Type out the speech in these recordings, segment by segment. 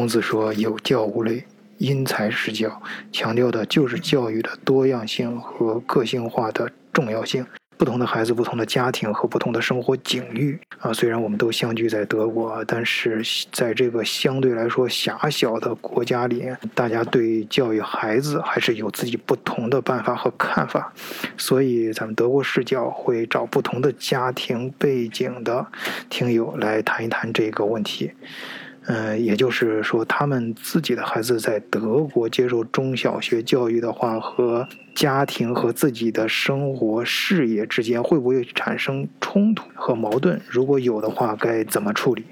孔子说：“有教无类，因材施教。”强调的就是教育的多样性和个性化的重要性。不同的孩子、不同的家庭和不同的生活境遇啊，虽然我们都相聚在德国，但是在这个相对来说狭小的国家里，大家对教育孩子还是有自己不同的办法和看法。所以，咱们德国视角会找不同的家庭背景的听友来谈一谈这个问题。嗯，也就是说，他们自己的孩子在德国接受中小学教育的话，和家庭和自己的生活事业之间会不会产生冲突和矛盾？如果有的话，该怎么处理？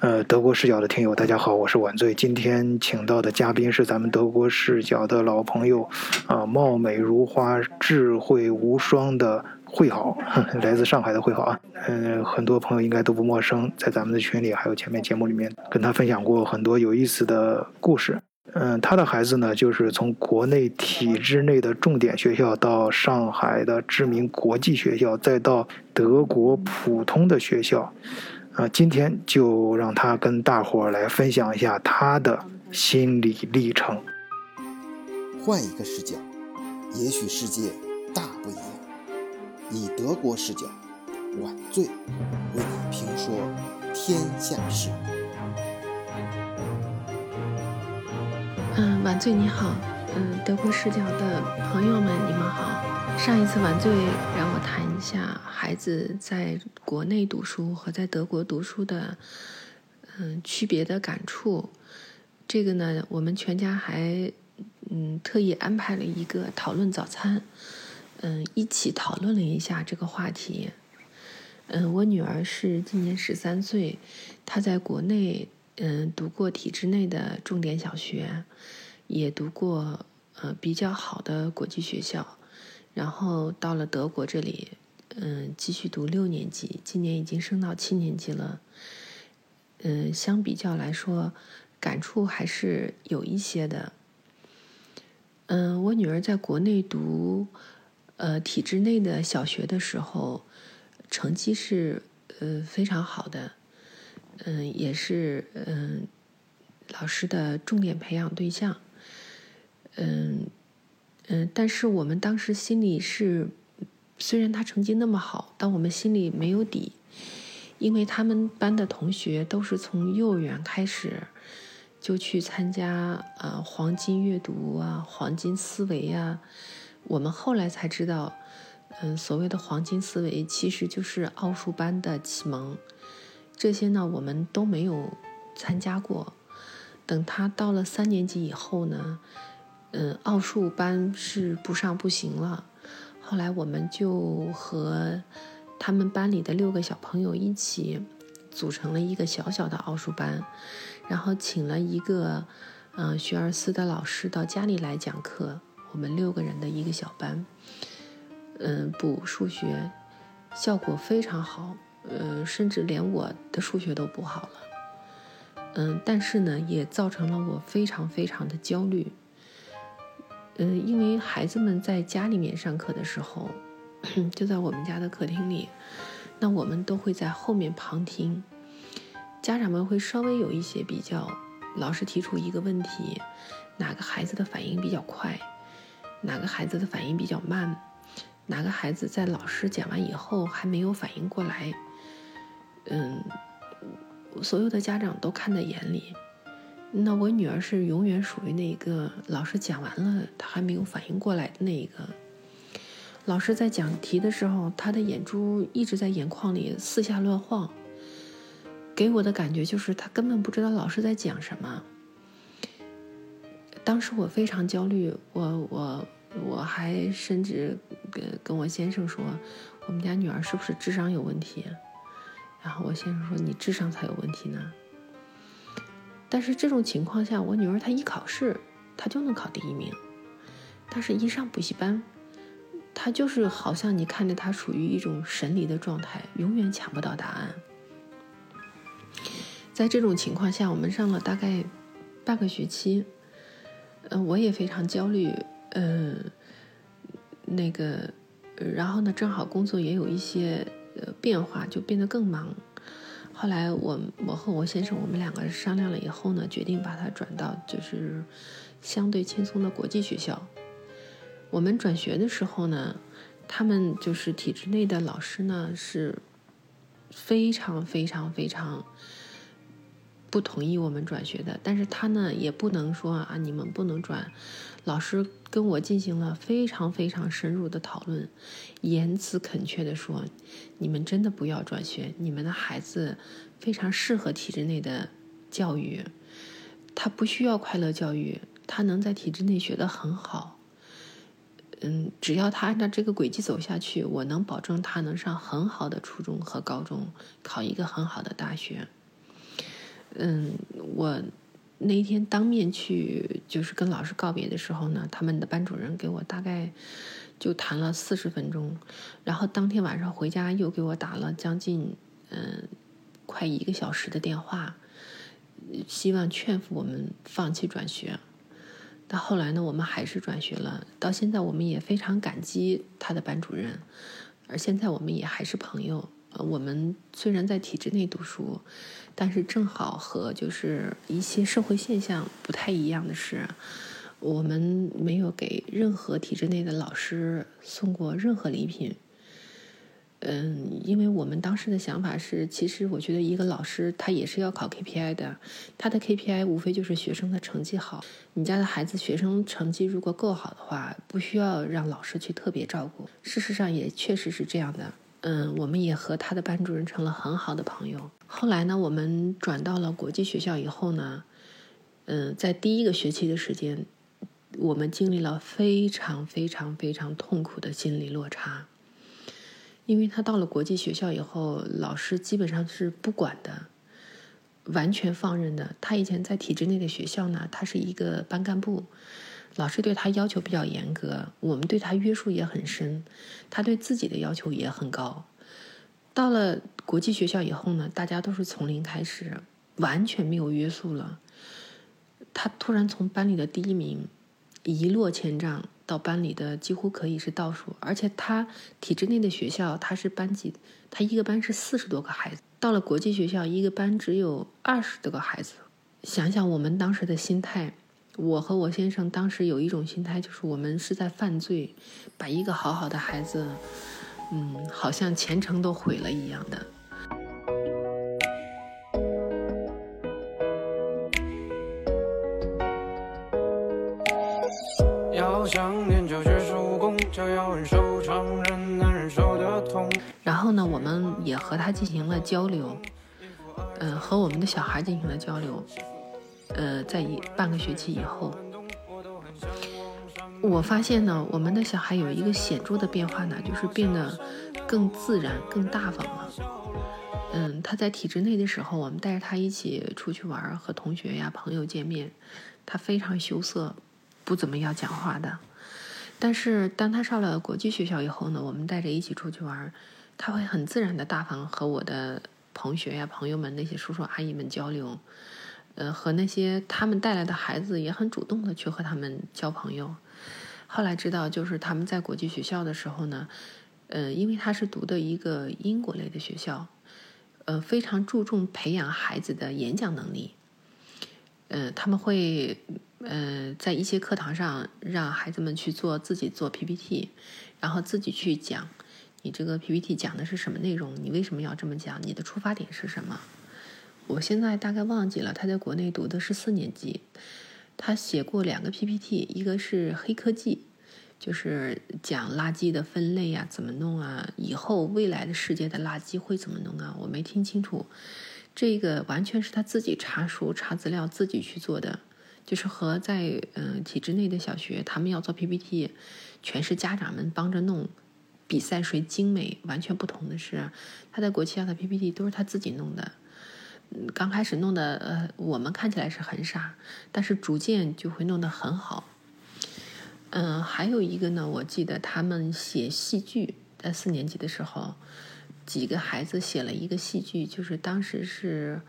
呃，德国视角的听友，大家好，我是晚醉。今天请到的嘉宾是咱们德国视角的老朋友，啊，貌美如花、智慧无双的。会好，来自上海的会好啊，嗯，很多朋友应该都不陌生，在咱们的群里还有前面节目里面跟他分享过很多有意思的故事。嗯，他的孩子呢，就是从国内体制内的重点学校到上海的知名国际学校，再到德国普通的学校，啊，今天就让他跟大伙儿来分享一下他的心理历程。换一个视角，也许世界大不一样。以德国视角，晚醉为你评说天下事。嗯，晚醉你好，嗯，德国视角的朋友们你们好。上一次晚醉让我谈一下孩子在国内读书和在德国读书的嗯区别的感触。这个呢，我们全家还嗯特意安排了一个讨论早餐。嗯，一起讨论了一下这个话题。嗯，我女儿是今年十三岁，她在国内嗯读过体制内的重点小学，也读过呃比较好的国际学校，然后到了德国这里，嗯继续读六年级，今年已经升到七年级了。嗯，相比较来说，感触还是有一些的。嗯，我女儿在国内读。呃，体制内的小学的时候，成绩是呃非常好的，嗯，也是嗯老师的重点培养对象，嗯嗯，但是我们当时心里是，虽然他成绩那么好，但我们心里没有底，因为他们班的同学都是从幼儿园开始就去参加呃黄金阅读啊、黄金思维啊。我们后来才知道，嗯，所谓的黄金思维其实就是奥数班的启蒙。这些呢，我们都没有参加过。等他到了三年级以后呢，嗯，奥数班是不上不行了。后来我们就和他们班里的六个小朋友一起组成了一个小小的奥数班，然后请了一个嗯学而思的老师到家里来讲课。我们六个人的一个小班，嗯，补数学效果非常好，呃，甚至连我的数学都补好了，嗯，但是呢，也造成了我非常非常的焦虑，嗯，因为孩子们在家里面上课的时候，就在我们家的客厅里，那我们都会在后面旁听，家长们会稍微有一些比较，老师提出一个问题，哪个孩子的反应比较快？哪个孩子的反应比较慢？哪个孩子在老师讲完以后还没有反应过来？嗯，所有的家长都看在眼里。那我女儿是永远属于那个老师讲完了，她还没有反应过来的那一个。老师在讲题的时候，她的眼珠一直在眼眶里四下乱晃，给我的感觉就是她根本不知道老师在讲什么。当时我非常焦虑，我我我还甚至跟跟我先生说，我们家女儿是不是智商有问题？然后我先生说，你智商才有问题呢。但是这种情况下，我女儿她一考试，她就能考第一名，但是一上补习班，她就是好像你看着她处于一种神离的状态，永远抢不到答案。在这种情况下，我们上了大概半个学期。嗯，我也非常焦虑，嗯，那个，然后呢，正好工作也有一些呃变化，就变得更忙。后来我我和我先生我们两个商量了以后呢，决定把他转到就是相对轻松的国际学校。我们转学的时候呢，他们就是体制内的老师呢是非常非常非常不同意我们转学的，但是他呢也不能说啊你们不能转，老师跟我进行了非常非常深入的讨论，言辞恳切地说，你们真的不要转学，你们的孩子非常适合体制内的教育，他不需要快乐教育，他能在体制内学得很好。嗯，只要他按照这个轨迹走下去，我能保证他能上很好的初中和高中，考一个很好的大学。嗯，我那一天当面去就是跟老师告别的时候呢，他们的班主任给我大概就谈了四十分钟，然后当天晚上回家又给我打了将近嗯快一个小时的电话，希望劝服我们放弃转学。到后来呢，我们还是转学了。到现在，我们也非常感激他的班主任，而现在我们也还是朋友。呃，我们虽然在体制内读书，但是正好和就是一些社会现象不太一样的是，我们没有给任何体制内的老师送过任何礼品。嗯，因为我们当时的想法是，其实我觉得一个老师他也是要考 KPI 的，他的 KPI 无非就是学生的成绩好。你家的孩子学生成绩如果够好的话，不需要让老师去特别照顾。事实上也确实是这样的。嗯，我们也和他的班主任成了很好的朋友。后来呢，我们转到了国际学校以后呢，嗯，在第一个学期的时间，我们经历了非常非常非常痛苦的心理落差。因为他到了国际学校以后，老师基本上是不管的，完全放任的。他以前在体制内的学校呢，他是一个班干部，老师对他要求比较严格，我们对他约束也很深，他对自己的要求也很高。到了国际学校以后呢，大家都是从零开始，完全没有约束了。他突然从班里的第一名一落千丈。到班里的几乎可以是倒数，而且他体制内的学校，他是班级，他一个班是四十多个孩子。到了国际学校，一个班只有二十多个孩子。想想我们当时的心态，我和我先生当时有一种心态，就是我们是在犯罪，把一个好好的孩子，嗯，好像前程都毁了一样的。然后呢，我们也和他进行了交流，嗯，和我们的小孩进行了交流。呃，在一半个学期以后，我发现呢，我们的小孩有一个显著的变化呢，就是变得更自然、更大方了。嗯，他在体制内的时候，我们带着他一起出去玩，和同学呀、朋友见面，他非常羞涩，不怎么要讲话的。但是当他上了国际学校以后呢，我们带着一起出去玩，他会很自然的大方和我的同学呀、朋友们那些叔叔阿姨们交流，呃，和那些他们带来的孩子也很主动的去和他们交朋友。后来知道，就是他们在国际学校的时候呢，呃，因为他是读的一个英国类的学校，呃，非常注重培养孩子的演讲能力，呃，他们会。呃，在一些课堂上，让孩子们去做自己做 PPT，然后自己去讲，你这个 PPT 讲的是什么内容？你为什么要这么讲？你的出发点是什么？我现在大概忘记了。他在国内读的是四年级，他写过两个 PPT，一个是黑科技，就是讲垃圾的分类啊，怎么弄啊？以后未来的世界的垃圾会怎么弄啊？我没听清楚。这个完全是他自己查书、查资料、自己去做的。就是和在嗯体制内的小学，他们要做 PPT，全是家长们帮着弄，比赛谁精美，完全不同的是，他在国际上的 PPT 都是他自己弄的，刚开始弄的呃我们看起来是很傻，但是逐渐就会弄得很好。嗯，还有一个呢，我记得他们写戏剧，在四年级的时候，几个孩子写了一个戏剧，就是当时是。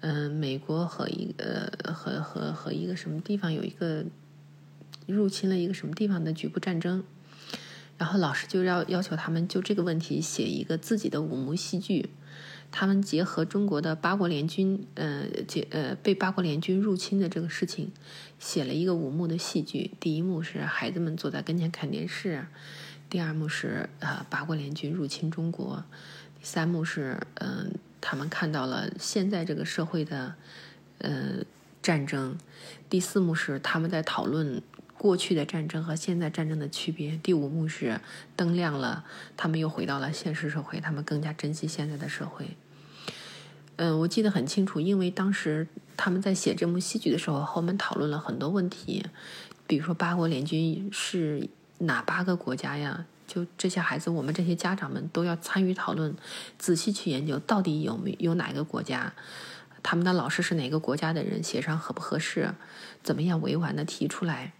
嗯，美国和一个和和和一个什么地方有一个入侵了一个什么地方的局部战争，然后老师就要要求他们就这个问题写一个自己的五幕戏剧。他们结合中国的八国联军，呃，结呃被八国联军入侵的这个事情，写了一个五幕的戏剧。第一幕是孩子们坐在跟前看电视，第二幕是呃八国联军入侵中国，第三幕是嗯他们看到了现在这个社会的呃战争，第四幕是他们在讨论。过去的战争和现在战争的区别。第五幕是灯亮了，他们又回到了现实社会，他们更加珍惜现在的社会。嗯，我记得很清楚，因为当时他们在写这幕戏剧的时候，和我们讨论了很多问题，比如说八国联军是哪八个国家呀？就这些孩子，我们这些家长们都要参与讨论，仔细去研究到底有没有哪个国家，他们的老师是哪个国家的人，协商合不合适，怎么样委婉的提出来。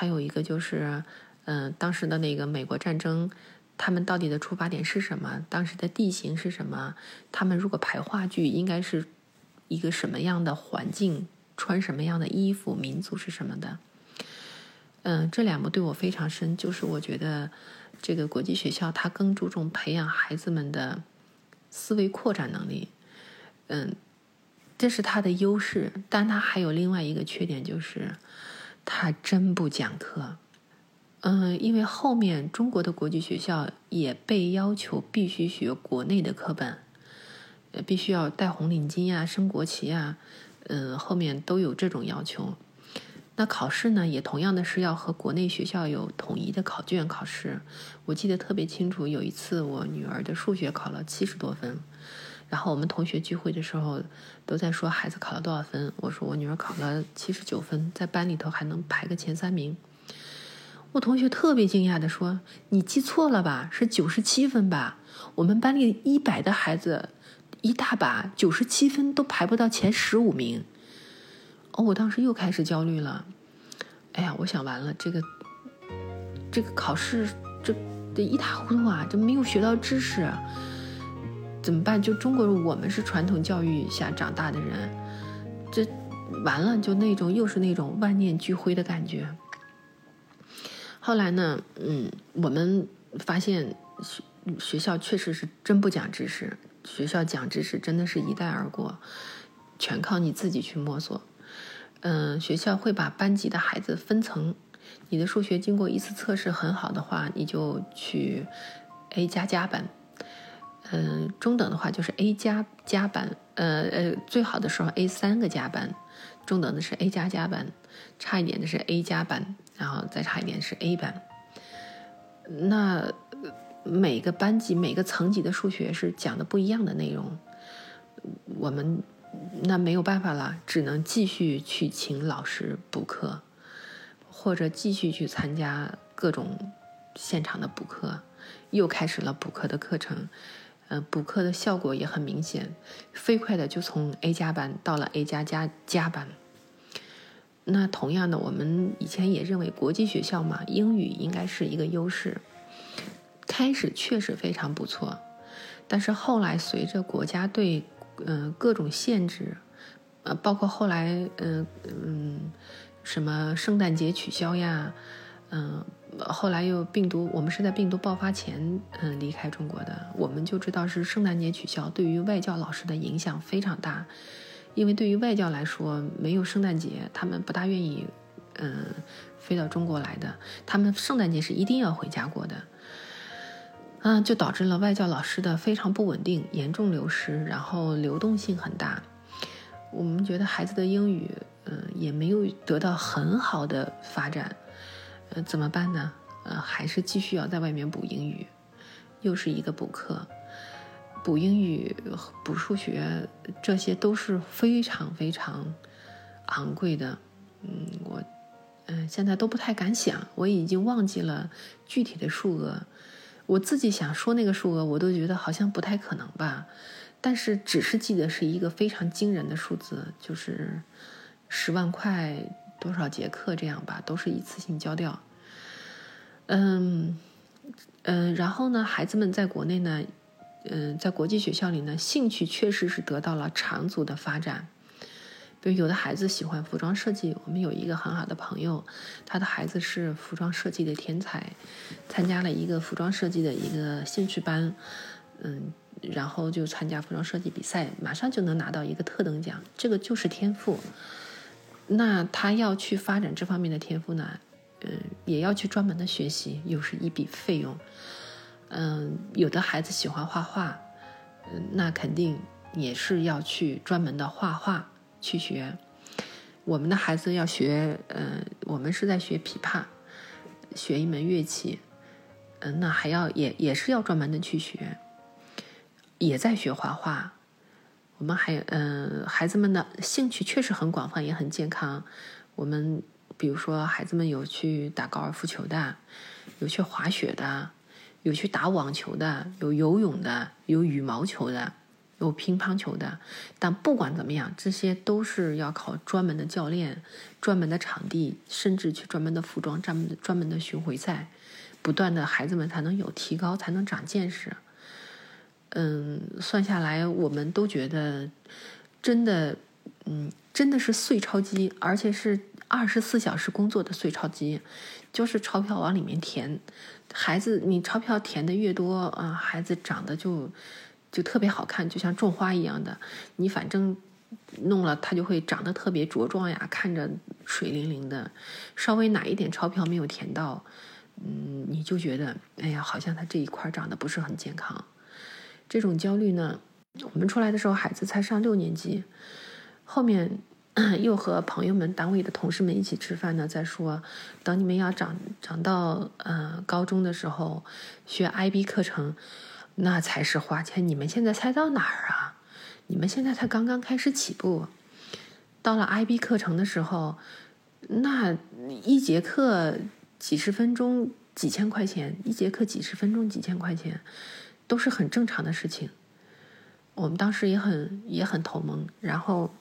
还有一个就是，嗯，当时的那个美国战争，他们到底的出发点是什么？当时的地形是什么？他们如果排话剧，应该是一个什么样的环境？穿什么样的衣服？民族是什么的？嗯，这两幕对我非常深，就是我觉得这个国际学校它更注重培养孩子们的思维扩展能力。嗯，这是它的优势，但它还有另外一个缺点，就是。他真不讲课，嗯，因为后面中国的国际学校也被要求必须学国内的课本，必须要戴红领巾呀、升国旗呀，嗯，后面都有这种要求。那考试呢，也同样的是要和国内学校有统一的考卷考试。我记得特别清楚，有一次我女儿的数学考了七十多分。然后我们同学聚会的时候，都在说孩子考了多少分。我说我女儿考了七十九分，在班里头还能排个前三名。我同学特别惊讶的说：“你记错了吧？是九十七分吧？我们班里一百的孩子，一大把九十七分都排不到前十五名。”哦，我当时又开始焦虑了。哎呀，我想完了，这个这个考试这这一塌糊涂啊，这没有学到知识。怎么办？就中国人，我们是传统教育下长大的人，这完了就那种又是那种万念俱灰的感觉。后来呢，嗯，我们发现学学校确实是真不讲知识，学校讲知识真的是一带而过，全靠你自己去摸索。嗯，学校会把班级的孩子分层，你的数学经过一次测试很好的话，你就去 A 加加班。嗯，中等的话就是 A 加加班，呃呃，最好的时候 A 三个加班，中等的是 A 加加班，差一点的是 A 加班，然后再差一点是 A 班。那每个班级每个层级的数学是讲的不一样的内容，我们那没有办法了，只能继续去请老师补课，或者继续去参加各种现场的补课，又开始了补课的课程。呃，补课的效果也很明显，飞快的就从 A 加班到了 A 加加加班。那同样的，我们以前也认为国际学校嘛，英语应该是一个优势，开始确实非常不错。但是后来随着国家对嗯各种限制，呃，包括后来嗯嗯什么圣诞节取消呀，嗯。后来又病毒，我们是在病毒爆发前，嗯，离开中国的。我们就知道是圣诞节取消，对于外教老师的影响非常大，因为对于外教来说，没有圣诞节，他们不大愿意，嗯，飞到中国来的。他们圣诞节是一定要回家过的，嗯，就导致了外教老师的非常不稳定，严重流失，然后流动性很大。我们觉得孩子的英语，嗯，也没有得到很好的发展。呃，怎么办呢？呃，还是继续要在外面补英语，又是一个补课，补英语、补数学，这些都是非常非常昂贵的。嗯，我嗯现在都不太敢想，我已经忘记了具体的数额。我自己想说那个数额，我都觉得好像不太可能吧。但是只是记得是一个非常惊人的数字，就是十万块。多少节课这样吧，都是一次性交掉。嗯嗯，然后呢，孩子们在国内呢，嗯，在国际学校里呢，兴趣确实是得到了长足的发展。比如有的孩子喜欢服装设计，我们有一个很好的朋友，他的孩子是服装设计的天才，参加了一个服装设计的一个兴趣班，嗯，然后就参加服装设计比赛，马上就能拿到一个特等奖，这个就是天赋。那他要去发展这方面的天赋呢，嗯，也要去专门的学习，又是一笔费用。嗯，有的孩子喜欢画画，嗯，那肯定也是要去专门的画画去学。我们的孩子要学，嗯，我们是在学琵琶，学一门乐器，嗯，那还要也也是要专门的去学，也在学画画。我们还，嗯，孩子们的兴趣确实很广泛，也很健康。我们比如说，孩子们有去打高尔夫球的，有去滑雪的，有去打网球的，有游泳的，有羽毛球的，有乒乓球的。但不管怎么样，这些都是要靠专门的教练、专门的场地，甚至去专门的服装、专门的专门的巡回赛，不断的孩子们才能有提高，才能长见识。嗯，算下来，我们都觉得真的，嗯，真的是碎钞机，而且是二十四小时工作的碎钞机，就是钞票往里面填。孩子，你钞票填的越多啊，孩子长得就就特别好看，就像种花一样的。你反正弄了，它就会长得特别茁壮呀，看着水灵灵的。稍微哪一点钞票没有填到，嗯，你就觉得，哎呀，好像他这一块长得不是很健康。这种焦虑呢，我们出来的时候孩子才上六年级，后面 又和朋友们、单位的同事们一起吃饭呢，在说，等你们要长长到呃高中的时候，学 IB 课程，那才是花钱。你们现在才到哪儿啊？你们现在才刚刚开始起步，到了 IB 课程的时候，那一节课几十分钟几千块钱，一节课几十分钟几千块钱。都是很正常的事情，我们当时也很也很头蒙，然后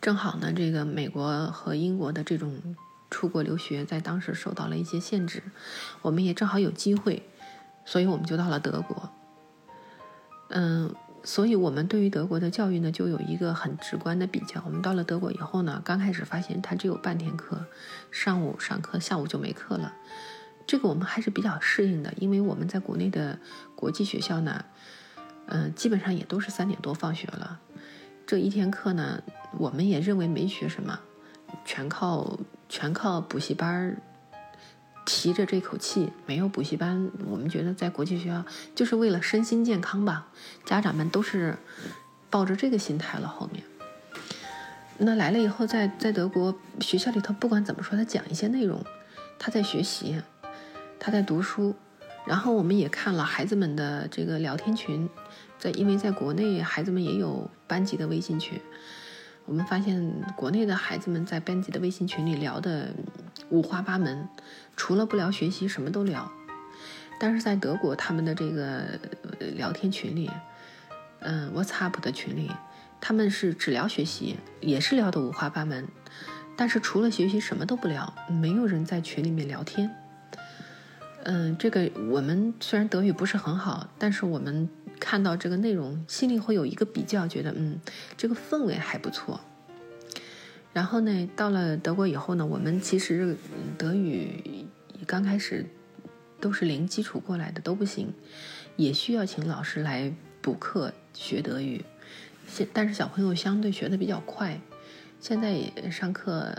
正好呢，这个美国和英国的这种出国留学在当时受到了一些限制，我们也正好有机会，所以我们就到了德国。嗯，所以我们对于德国的教育呢，就有一个很直观的比较。我们到了德国以后呢，刚开始发现它只有半天课，上午上课，下午就没课了。这个我们还是比较适应的，因为我们在国内的国际学校呢，嗯，基本上也都是三点多放学了。这一天课呢，我们也认为没学什么，全靠全靠补习班提着这口气。没有补习班，我们觉得在国际学校就是为了身心健康吧。家长们都是抱着这个心态了。后面，那来了以后，在在德国学校里头，不管怎么说，他讲一些内容，他在学习。他在读书，然后我们也看了孩子们的这个聊天群，在因为在国内孩子们也有班级的微信群，我们发现国内的孩子们在班级的微信群里聊的五花八门，除了不聊学习，什么都聊。但是在德国他们的这个聊天群里，嗯，WhatsApp 的群里，他们是只聊学习，也是聊的五花八门，但是除了学习什么都不聊，没有人在群里面聊天。嗯，这个我们虽然德语不是很好，但是我们看到这个内容，心里会有一个比较，觉得嗯，这个氛围还不错。然后呢，到了德国以后呢，我们其实德语刚开始都是零基础过来的，都不行，也需要请老师来补课学德语。现但是小朋友相对学的比较快，现在也上课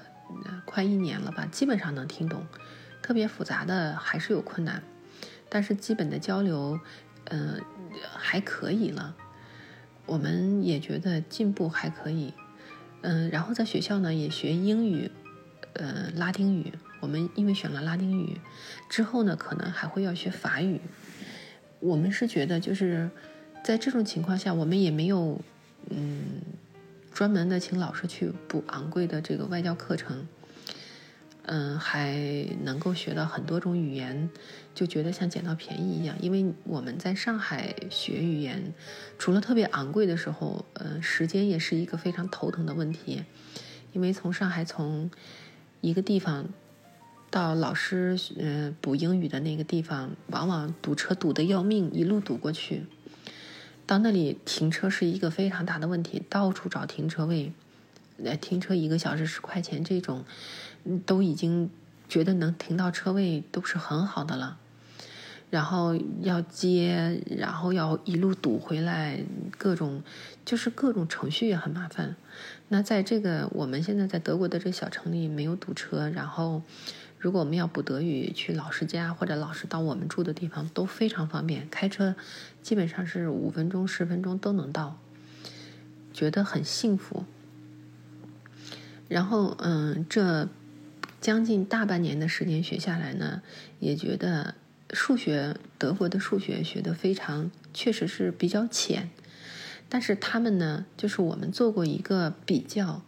快一年了吧，基本上能听懂。特别复杂的还是有困难，但是基本的交流，嗯，还可以了。我们也觉得进步还可以，嗯，然后在学校呢也学英语，呃，拉丁语。我们因为选了拉丁语，之后呢可能还会要学法语。我们是觉得就是在这种情况下，我们也没有嗯专门的请老师去补昂贵的这个外教课程。嗯，还能够学到很多种语言，就觉得像捡到便宜一样。因为我们在上海学语言，除了特别昂贵的时候，呃，时间也是一个非常头疼的问题。因为从上海从一个地方到老师呃补英语的那个地方，往往堵车堵得要命，一路堵过去。到那里停车是一个非常大的问题，到处找停车位，来停车一个小时十块钱这种。都已经觉得能停到车位都是很好的了，然后要接，然后要一路堵回来，各种就是各种程序也很麻烦。那在这个我们现在在德国的这个小城里没有堵车，然后如果我们要补德语去老师家或者老师到我们住的地方都非常方便，开车基本上是五分钟十分钟都能到，觉得很幸福。然后嗯，这将近大半年的时间学下来呢，也觉得。数学，德国的数学学的非常，确实是比较浅。但是他们呢，就是我们做过一个比较，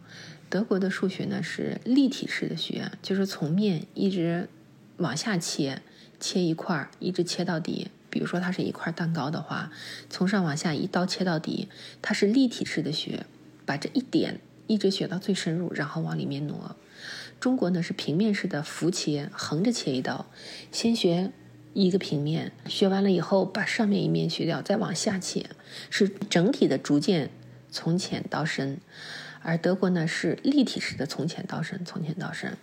德国的数学呢是立体式的学，就是从面一直往下切，切一块儿，一直切到底。比如说它是一块蛋糕的话，从上往下一刀切到底，它是立体式的学，把这一点一直学到最深入，然后往里面挪。中国呢是平面式的浮切，横着切一刀，先学。一个平面学完了以后，把上面一面去掉，再往下切，是整体的逐渐从浅到深。而德国呢是立体式的从浅到深，从浅到深。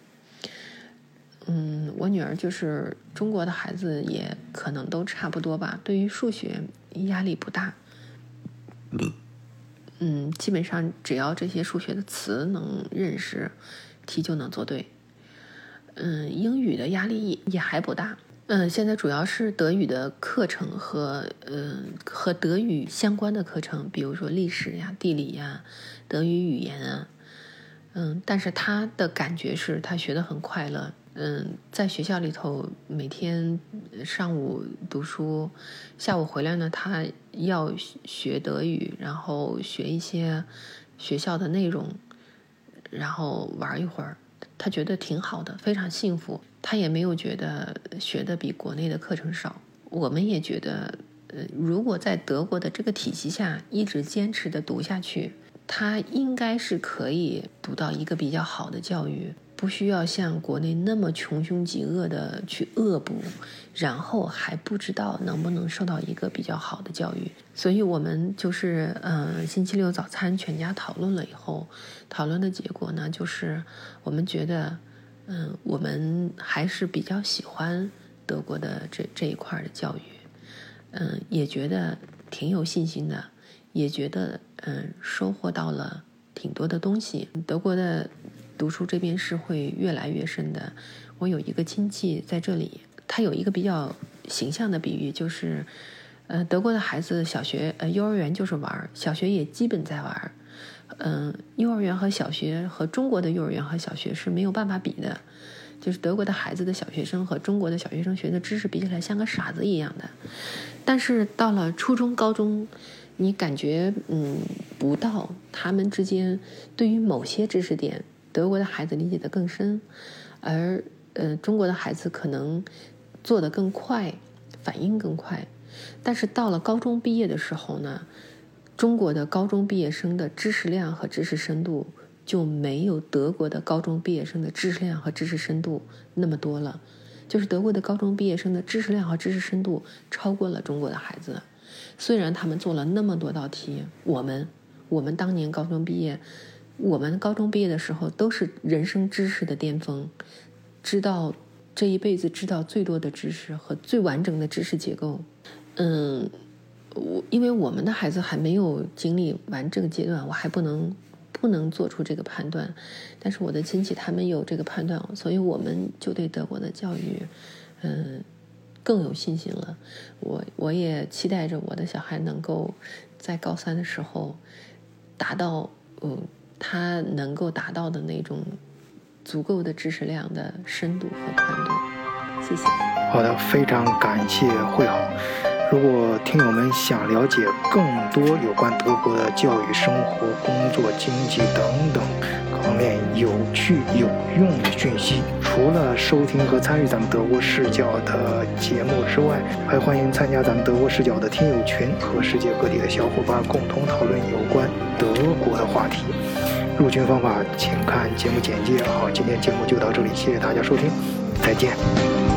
嗯，我女儿就是中国的孩子，也可能都差不多吧。对于数学压力不大。嗯，基本上只要这些数学的词能认识，题就能做对。嗯，英语的压力也也还不大。嗯，现在主要是德语的课程和嗯和德语相关的课程，比如说历史呀、地理呀、德语语言啊，嗯，但是他的感觉是他学的很快乐，嗯，在学校里头每天上午读书，下午回来呢，他要学德语，然后学一些学校的内容，然后玩一会儿。他觉得挺好的，非常幸福。他也没有觉得学的比国内的课程少。我们也觉得，呃，如果在德国的这个体系下一直坚持的读下去，他应该是可以读到一个比较好的教育。不需要像国内那么穷凶极恶的去恶补，然后还不知道能不能受到一个比较好的教育。所以我们就是，嗯，星期六早餐全家讨论了以后，讨论的结果呢，就是我们觉得，嗯，我们还是比较喜欢德国的这这一块的教育，嗯，也觉得挺有信心的，也觉得，嗯，收获到了挺多的东西。德国的。读书这边是会越来越深的。我有一个亲戚在这里，他有一个比较形象的比喻，就是，呃，德国的孩子小学呃幼儿园就是玩儿，小学也基本在玩儿，嗯，幼儿园和小学和中国的幼儿园和小学是没有办法比的，就是德国的孩子的小学生和中国的小学生学的知识比起来像个傻子一样的，但是到了初中、高中，你感觉嗯不到他们之间对于某些知识点。德国的孩子理解的更深，而呃中国的孩子可能做的更快，反应更快。但是到了高中毕业的时候呢，中国的高中毕业生的知识量和知识深度就没有德国的高中毕业生的知识量和知识深度那么多了。就是德国的高中毕业生的知识量和知识深度超过了中国的孩子。虽然他们做了那么多道题，我们我们当年高中毕业。我们高中毕业的时候都是人生知识的巅峰，知道这一辈子知道最多的知识和最完整的知识结构。嗯，我因为我们的孩子还没有经历完这个阶段，我还不能不能做出这个判断。但是我的亲戚他们有这个判断，所以我们就对德国的教育，嗯，更有信心了。我我也期待着我的小孩能够在高三的时候达到，嗯。他能够达到的那种足够的知识量的深度和宽度，谢谢。好的，非常感谢会好。如果听友们想了解更多有关德国的教育、生活、工作、经济等等各方面有趣有用的讯息，除了收听和参与咱们德国视角的节目之外，还欢迎参加咱们德国视角的听友群，和世界各地的小伙伴共同讨论有关德国的话题。入群方法请看节目简介。好，今天节目就到这里，谢谢大家收听，再见。